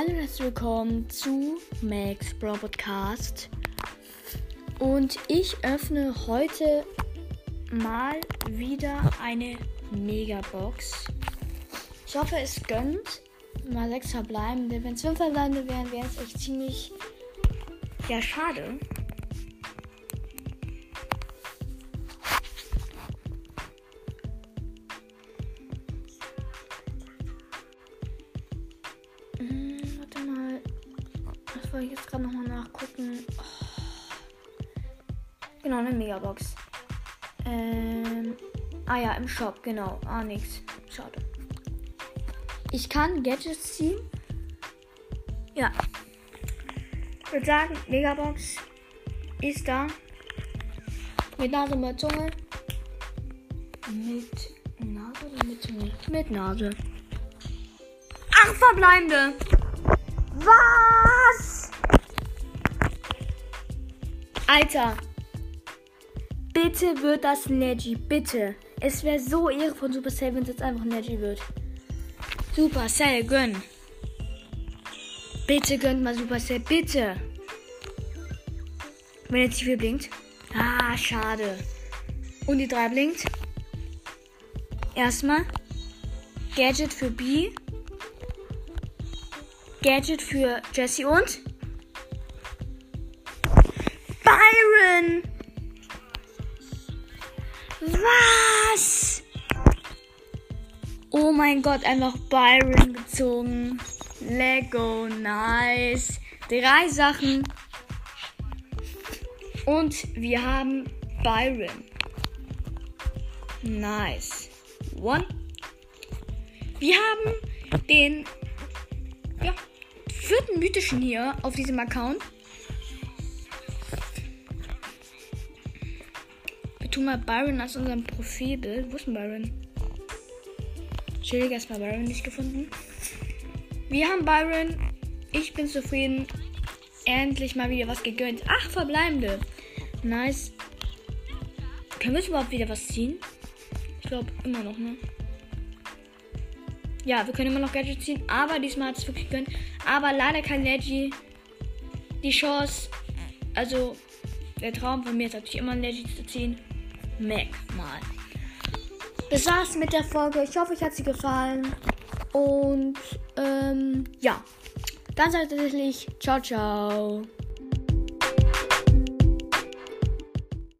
Hallo und herzlich willkommen zu Max Bro Podcast. Und ich öffne heute mal wieder eine Megabox. Ich hoffe, es gönnt mal sechs verbleibende. Wenn es fünf verbleibende wären, wäre es echt ziemlich ja schade. Hm, warte mal. Das wollte ich jetzt gerade nochmal nachgucken. Oh. Genau, eine Megabox. Ähm. Ah ja, im Shop, genau. Ah, nix. Schade. Ich kann Gadgets ziehen. Ja. Ich würde sagen, Megabox ist da. Mit Nase, mit Zunge. Mit Nase oder mit Zunge? Mit Nase. Acht verbleibende. Was? Alter. Bitte wird das Neji. Bitte. Es wäre so Ehre von Supercell, wenn es jetzt einfach Neji wird. Supercell, gönn. Bitte gönnt mal Supercell. Bitte. Wenn jetzt die 4 blinkt. Ah, schade. Und die 3 blinkt. Erstmal. Gadget für B. Gadget für Jesse und Byron. Was? Oh mein Gott, einfach Byron gezogen. Lego, nice. Drei Sachen. Und wir haben Byron. Nice. One. Wir haben den vierten mythischen hier auf diesem Account. Wir tun mal Byron als unserem Profilbild. Wo ist denn Byron? Chillig erstmal Byron nicht gefunden. Wir haben Byron. Ich bin zufrieden. Endlich mal wieder was gegönnt. Ach, verbleibende. Nice. Können wir jetzt überhaupt wieder was ziehen? Ich glaube immer noch, ne? Ja, wir können immer noch Gadgets ziehen, aber diesmal hat es wirklich gegönnt. Aber leider kein Leggy. Die Chance, also der Traum von mir ist natürlich immer ein Leggy zu ziehen. Mac mal. Das war's mit der Folge. Ich hoffe, euch hat sie gefallen. Und ähm, ja, ganz herzlich. Ciao, ciao.